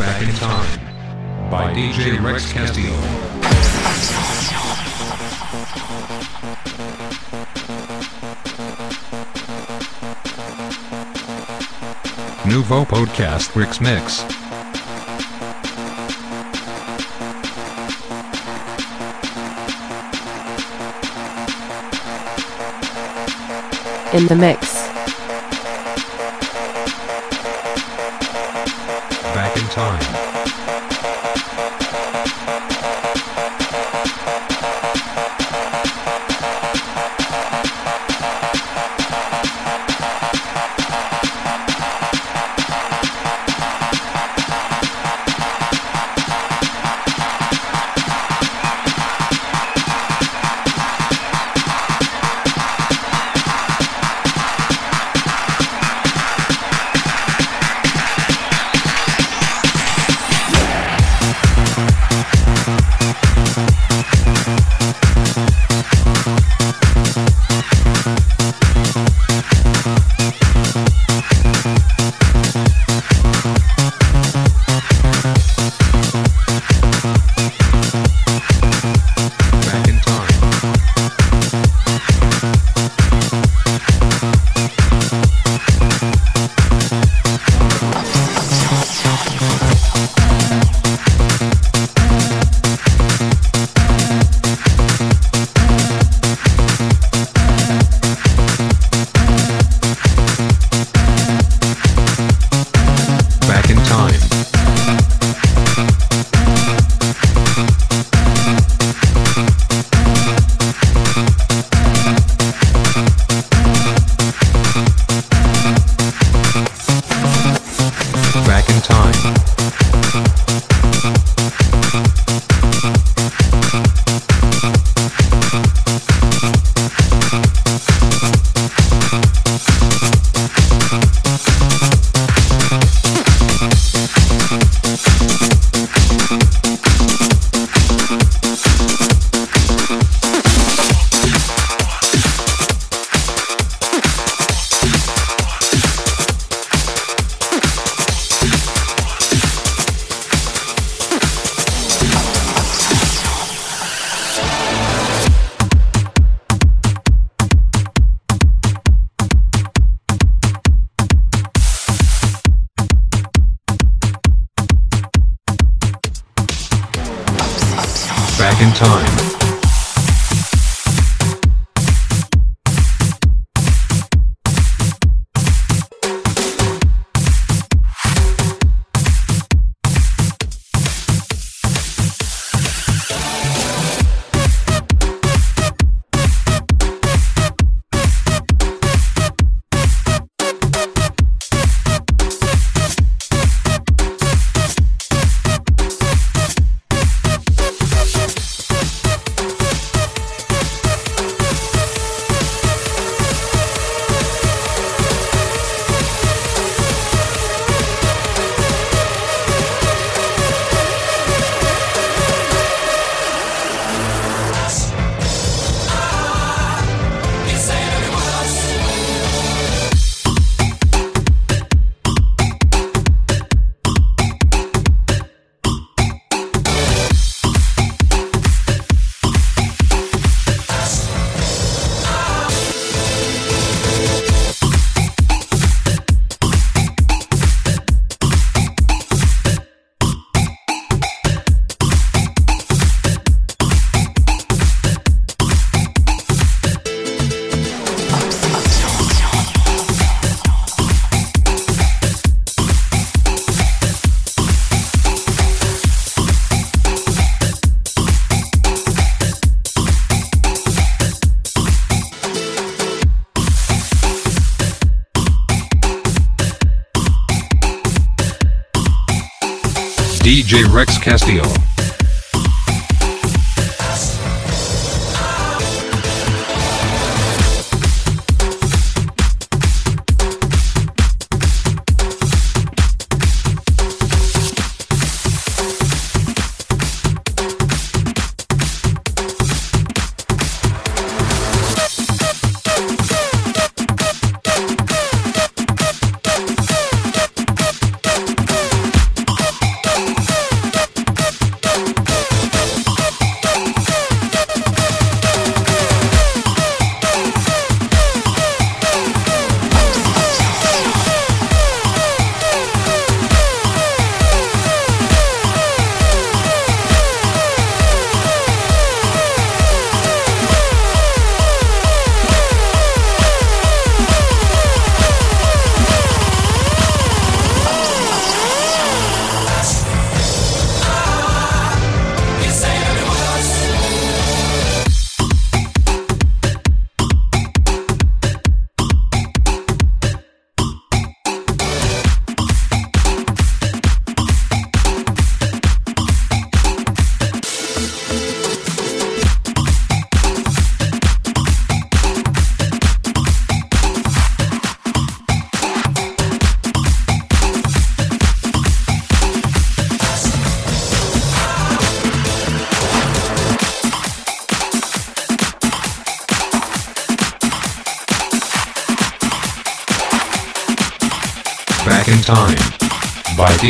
Back in Time by DJ Rex Castillo. Nouveau podcast Rex Mix. in the mix.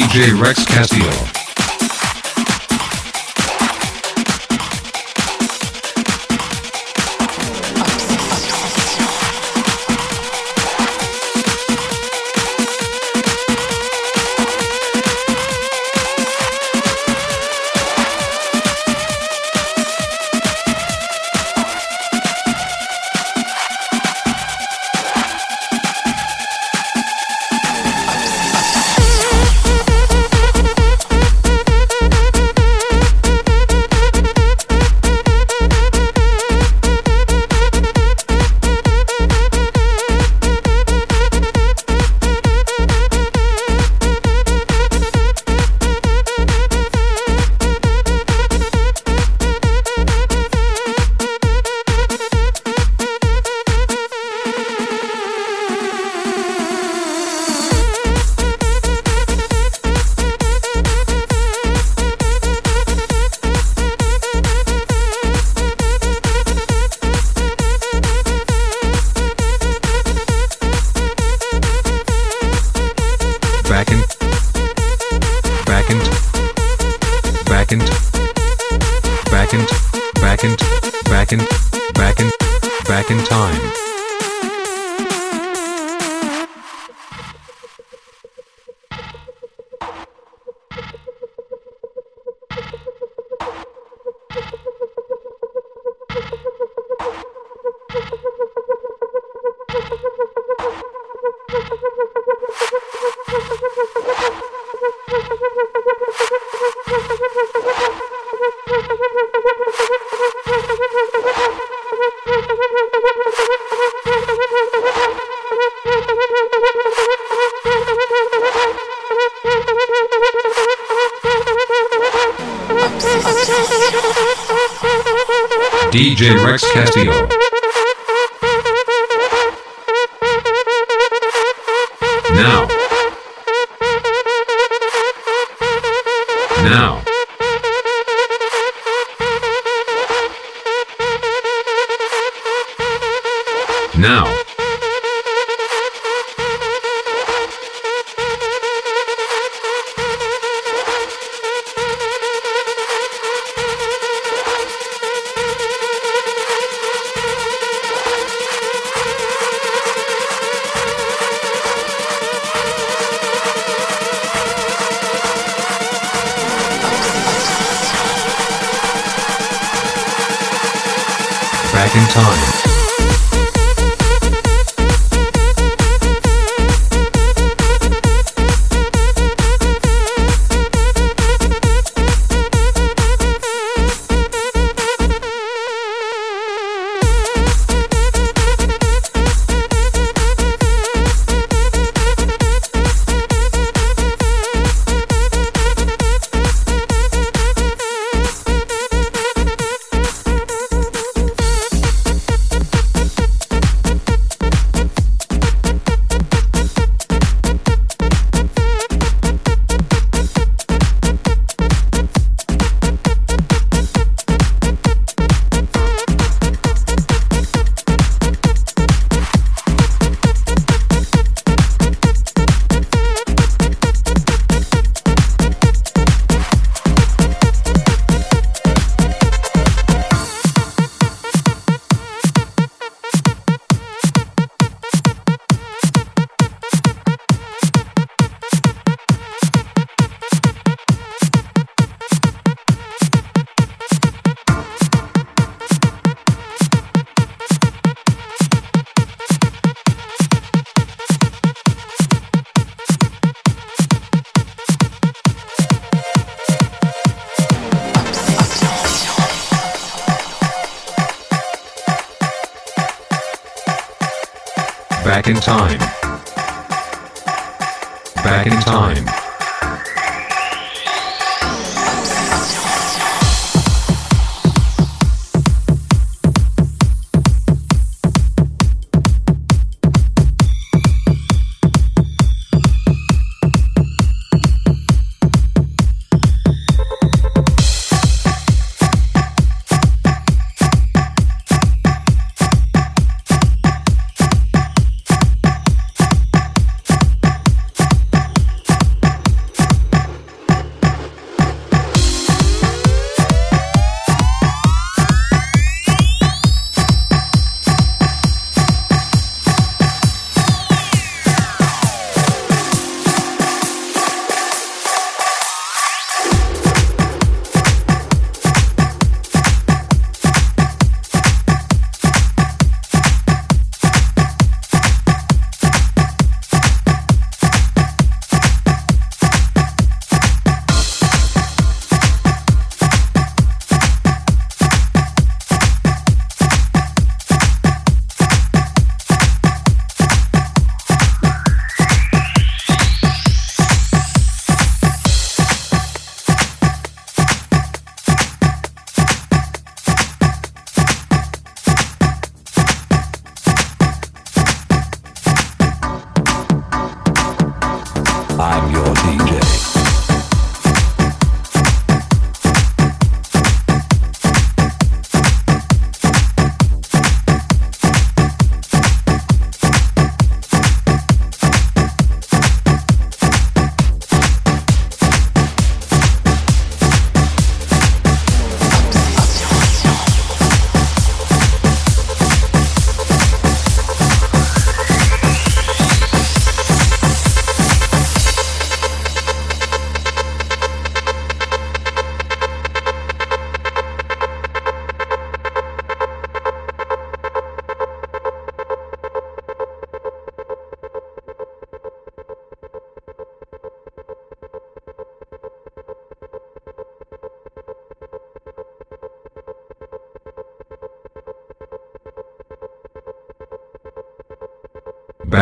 DJ Rex Castillo. DJ Rex Castillo.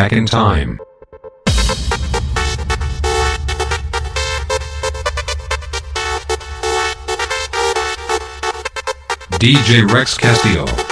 back in time. DJ Rex Castillo.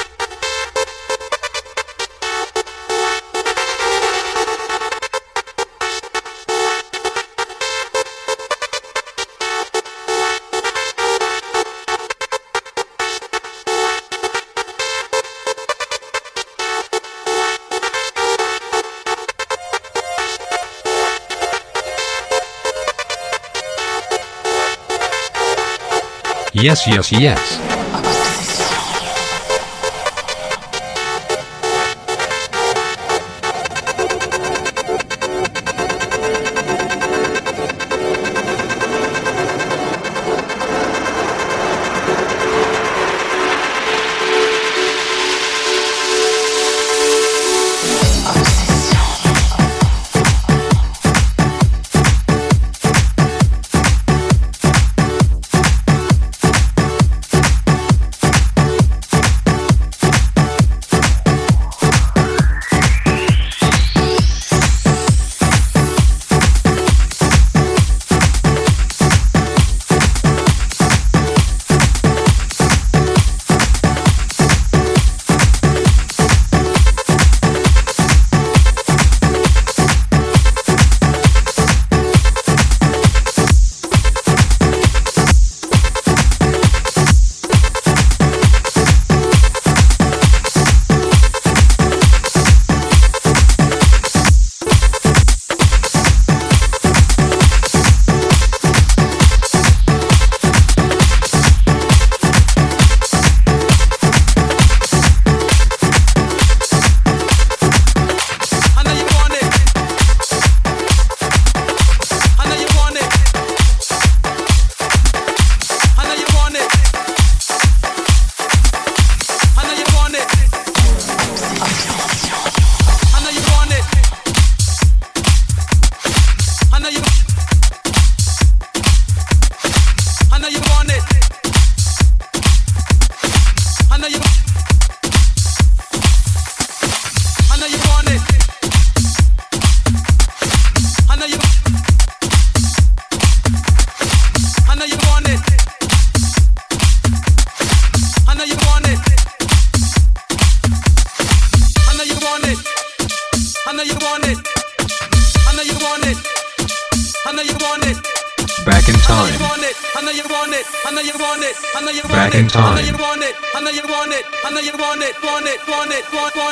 Yes, yes, yes. in time. I know you want it. I know you want it. I know you want it. Want it. Want it. Want it.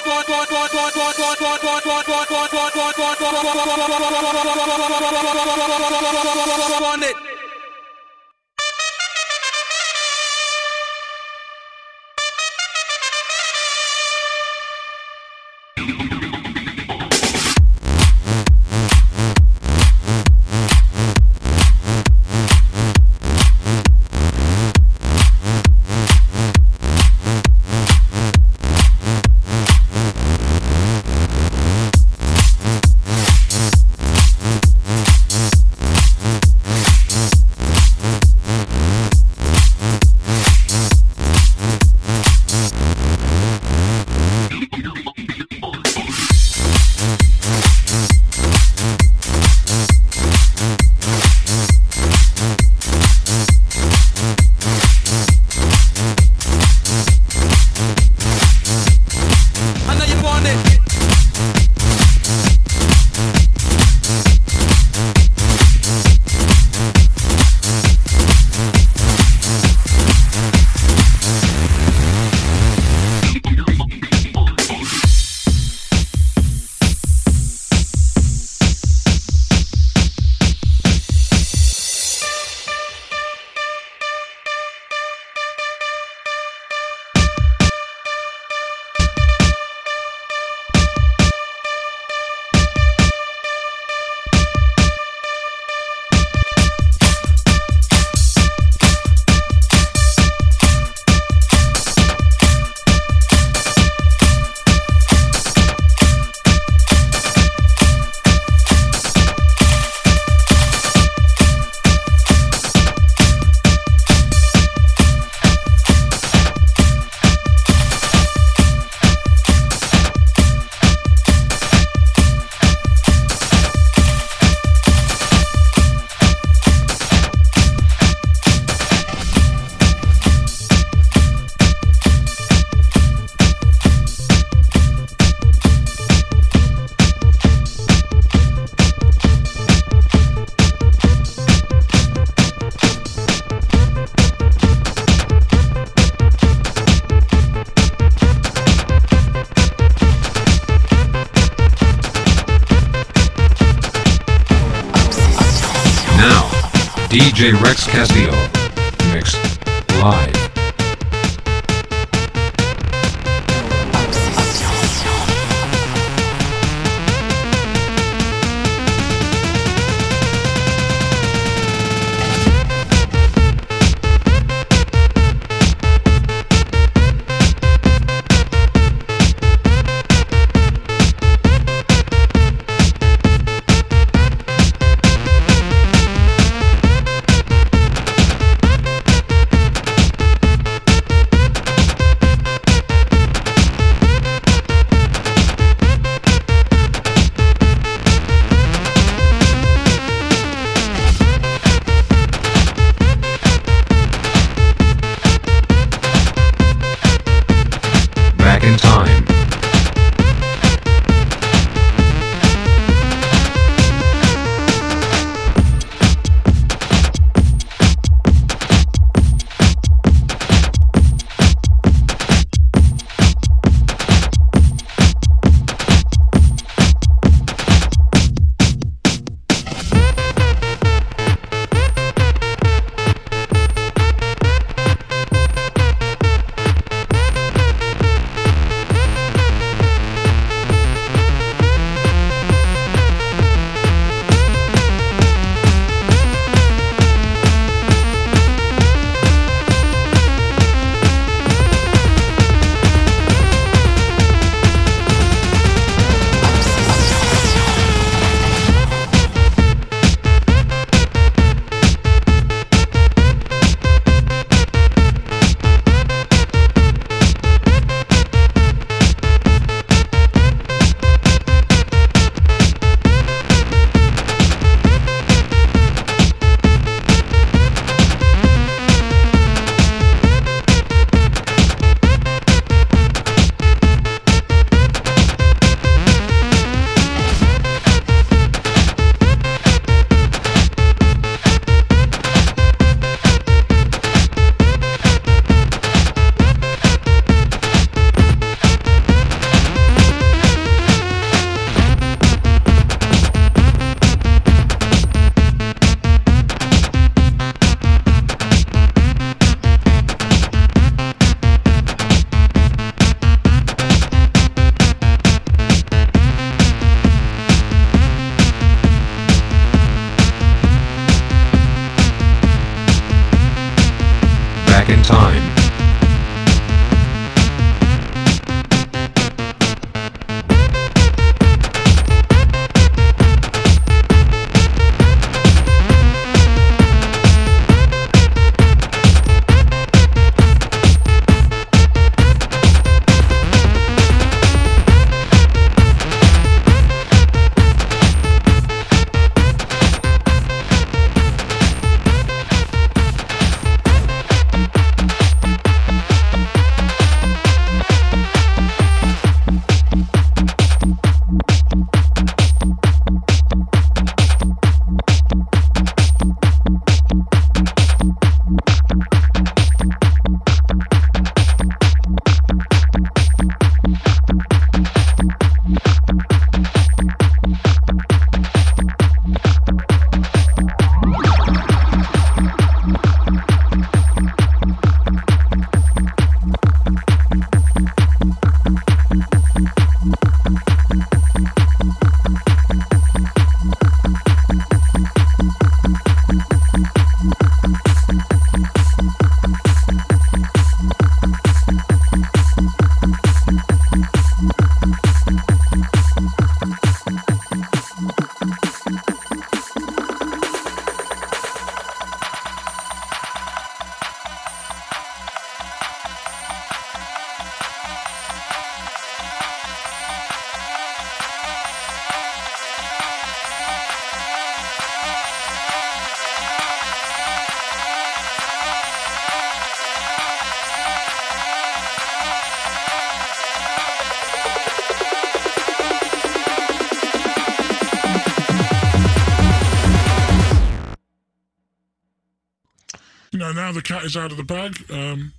Is out of the bag. Um,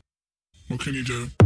what can you do?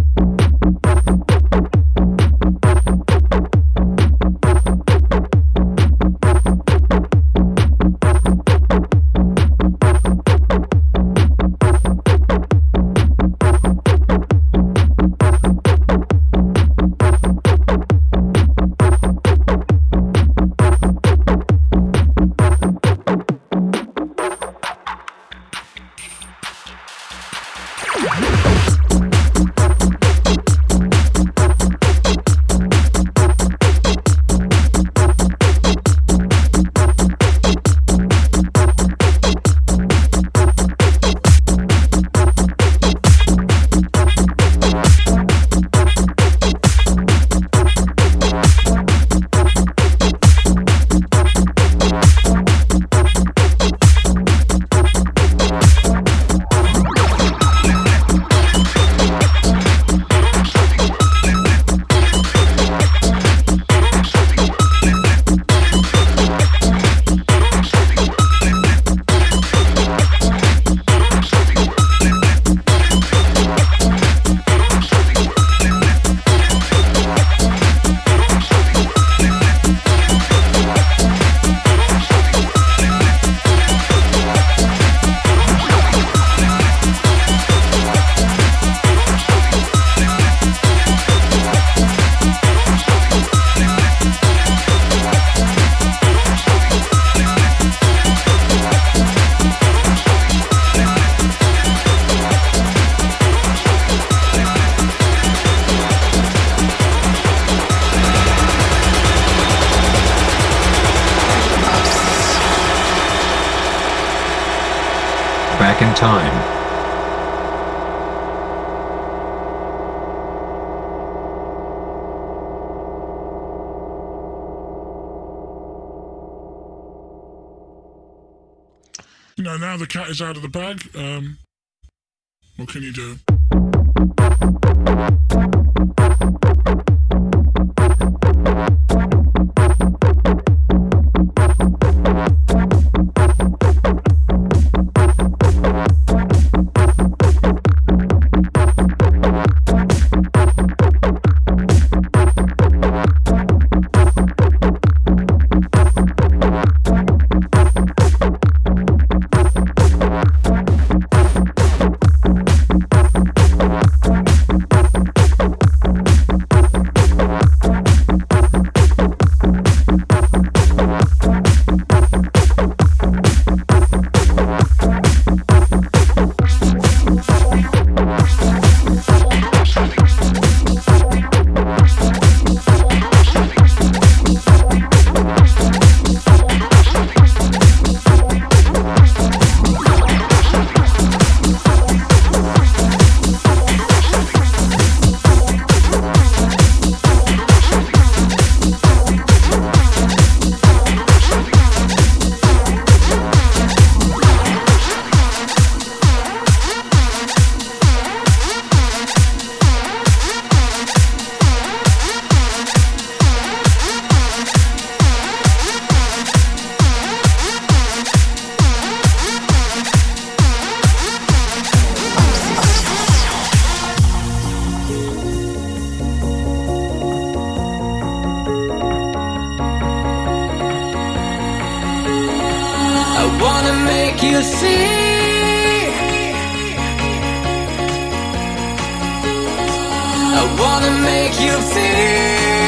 You know, now the cat is out of the bag. Um, what can you do?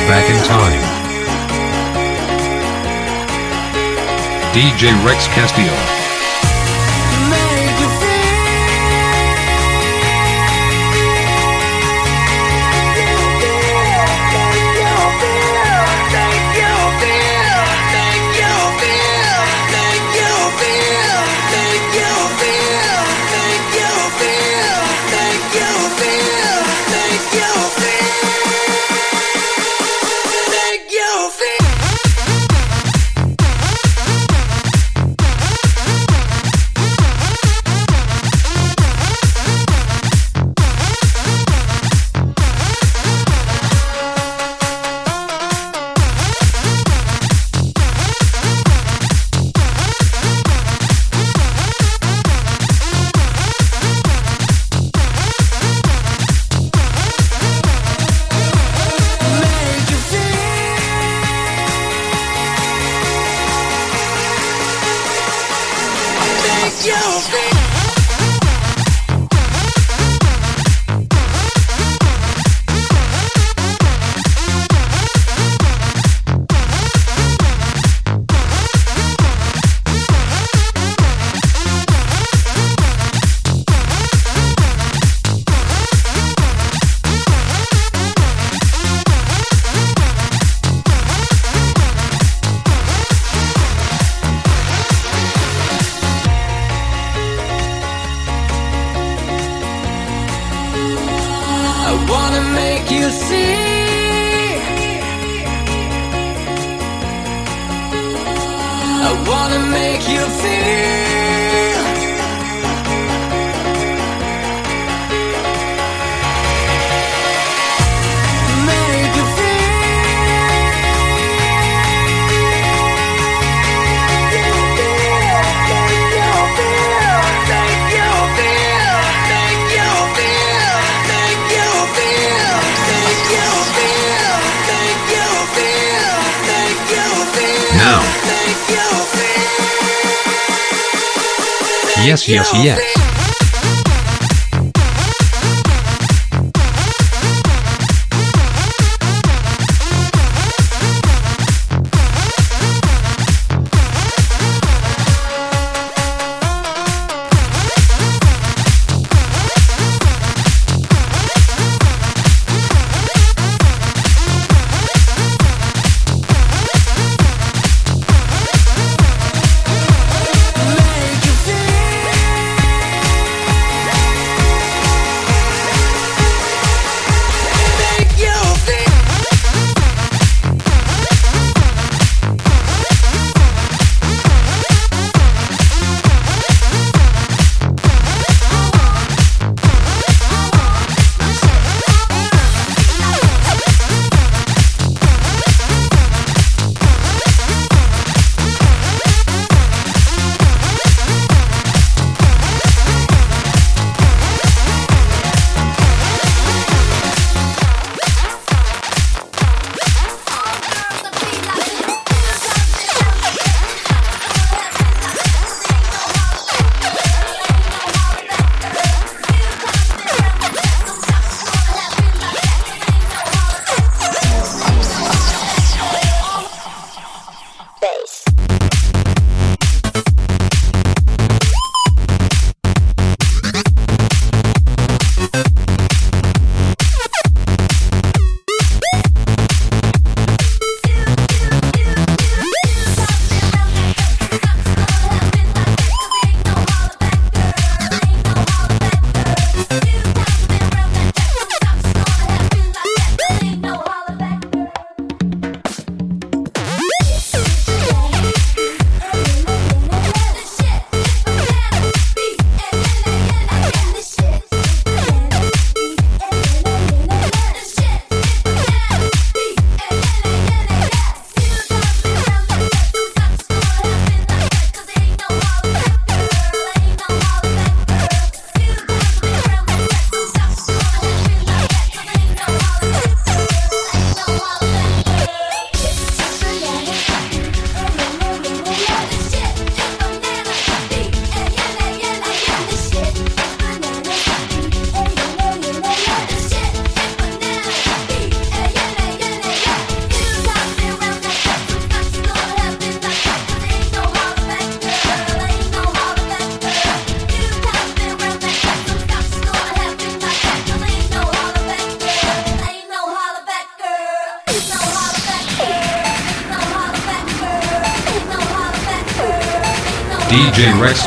Back in time. DJ Rex Castillo. Yes,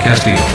Castillo.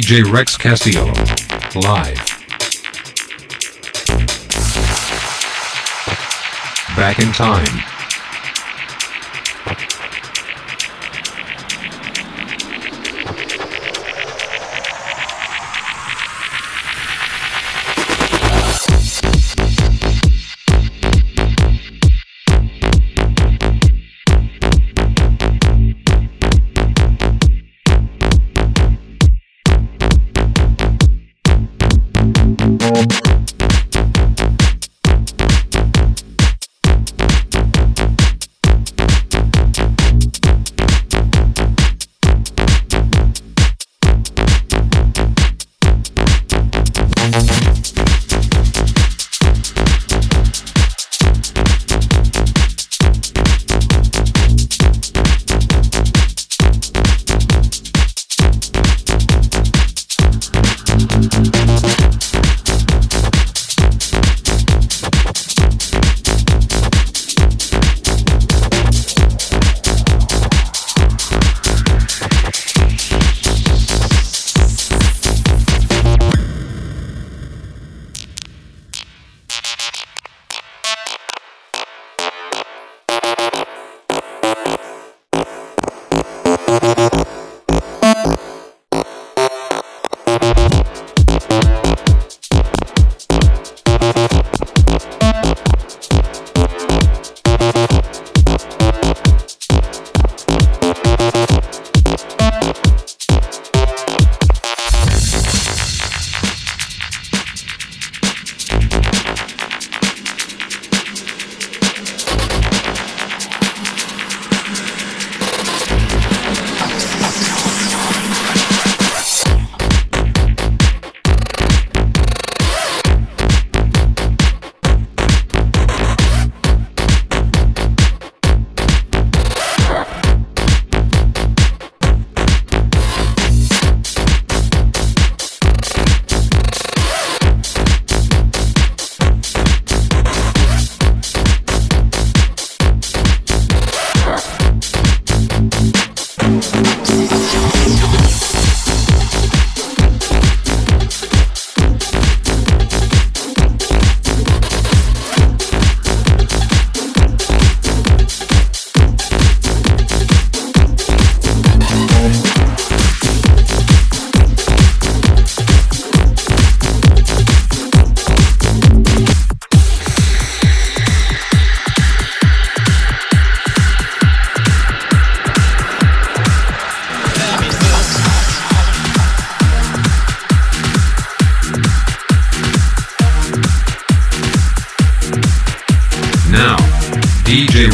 DJ Rex Castillo. Live. Back in time.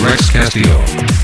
Rex Castillo.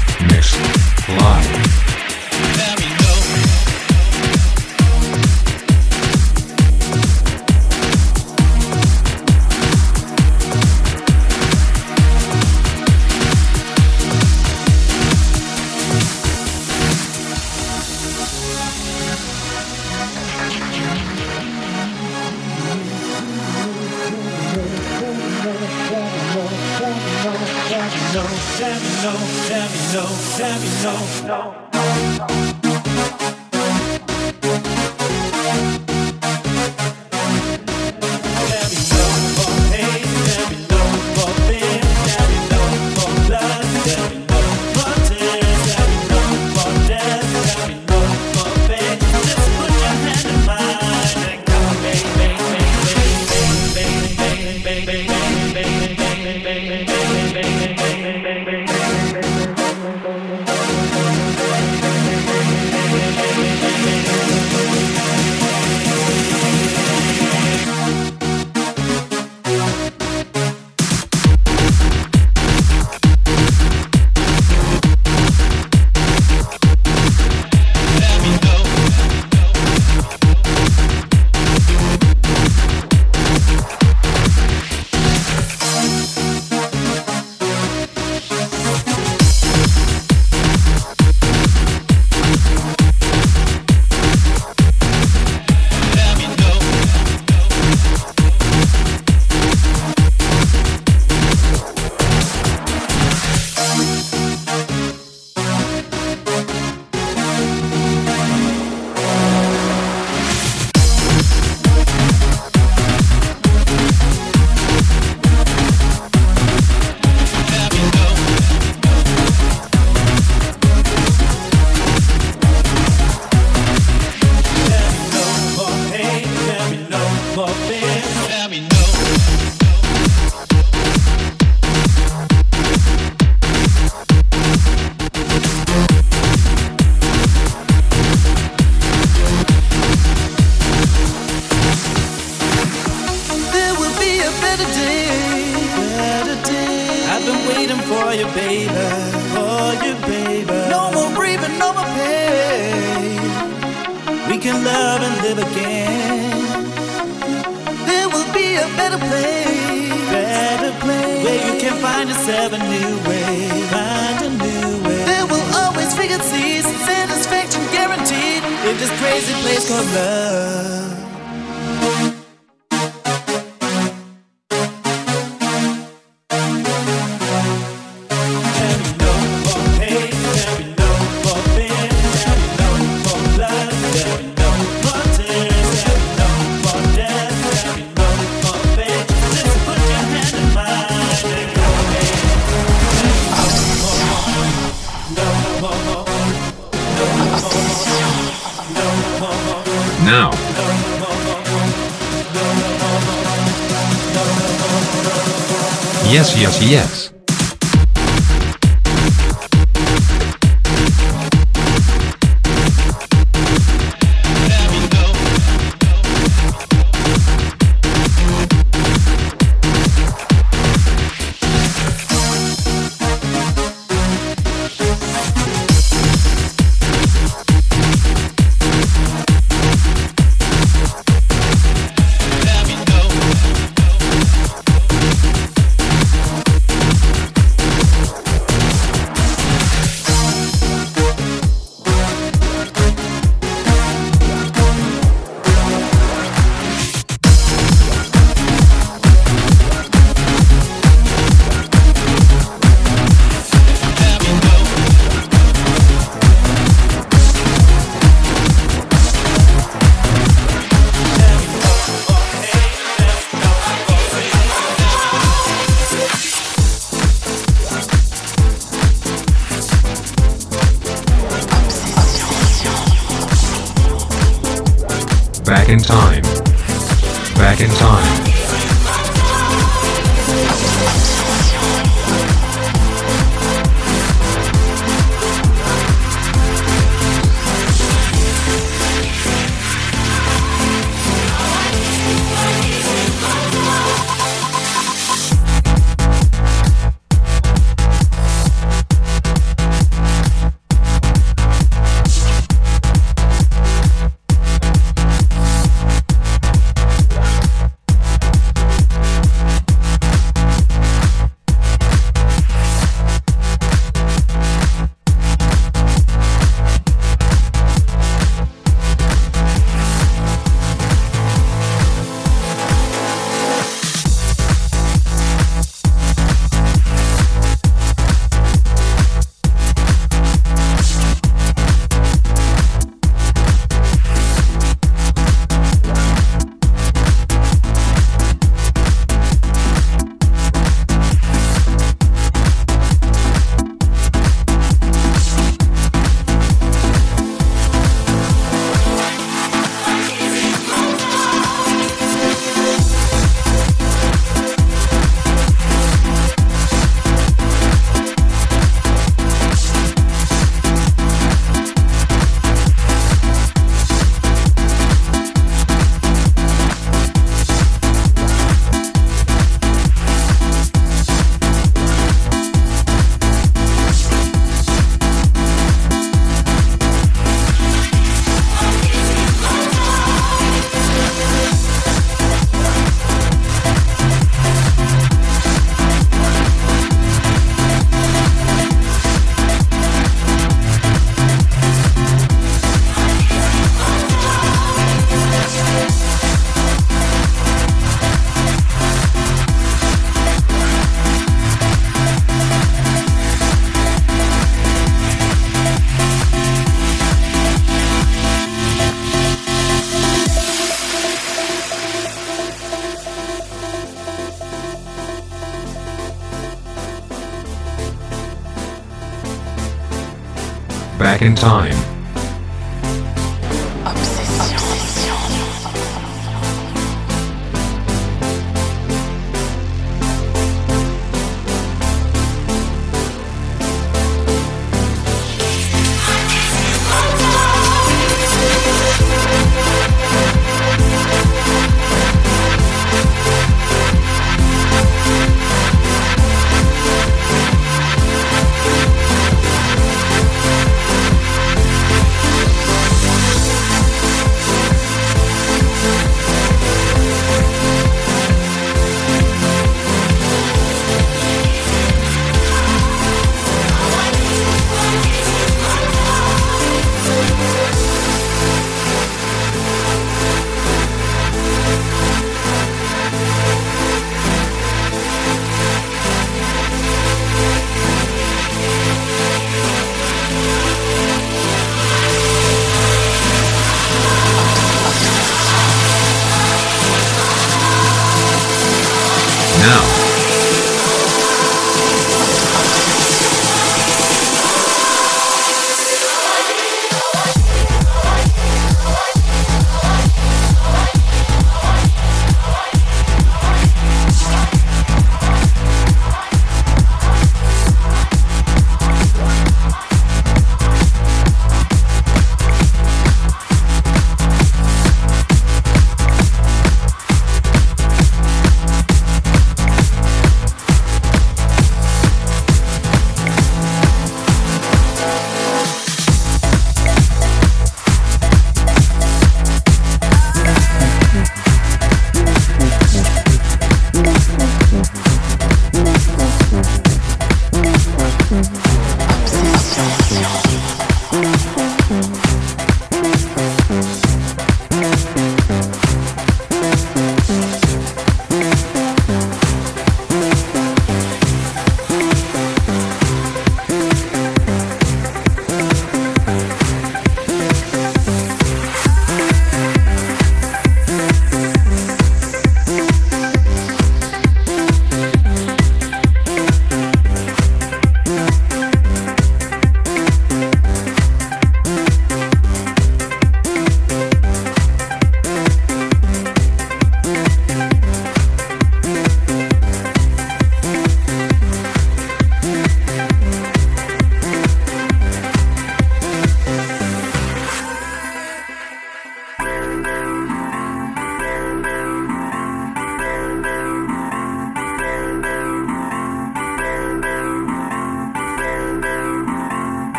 Time.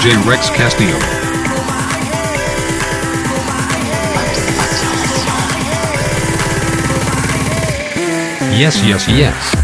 DJ Rex Castillo. Yes, yes, yes.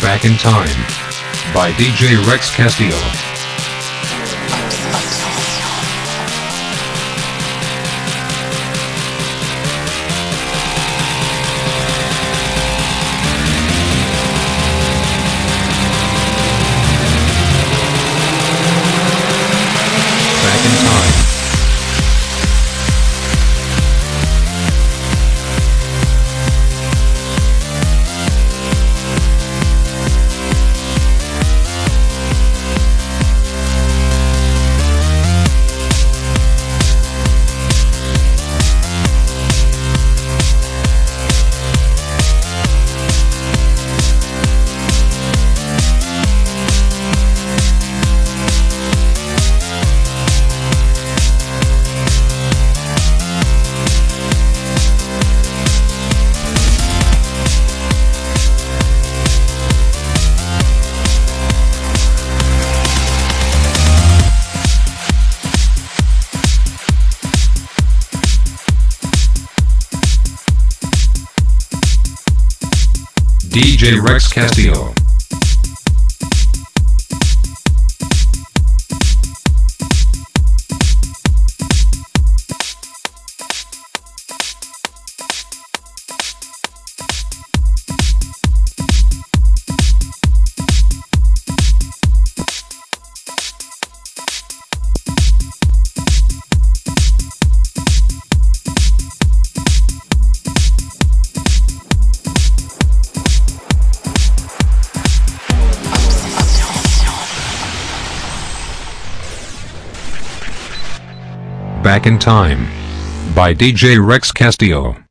Back in Time by DJ Rex Castillo. Rex Castillo. Back in Time by DJ Rex Castillo.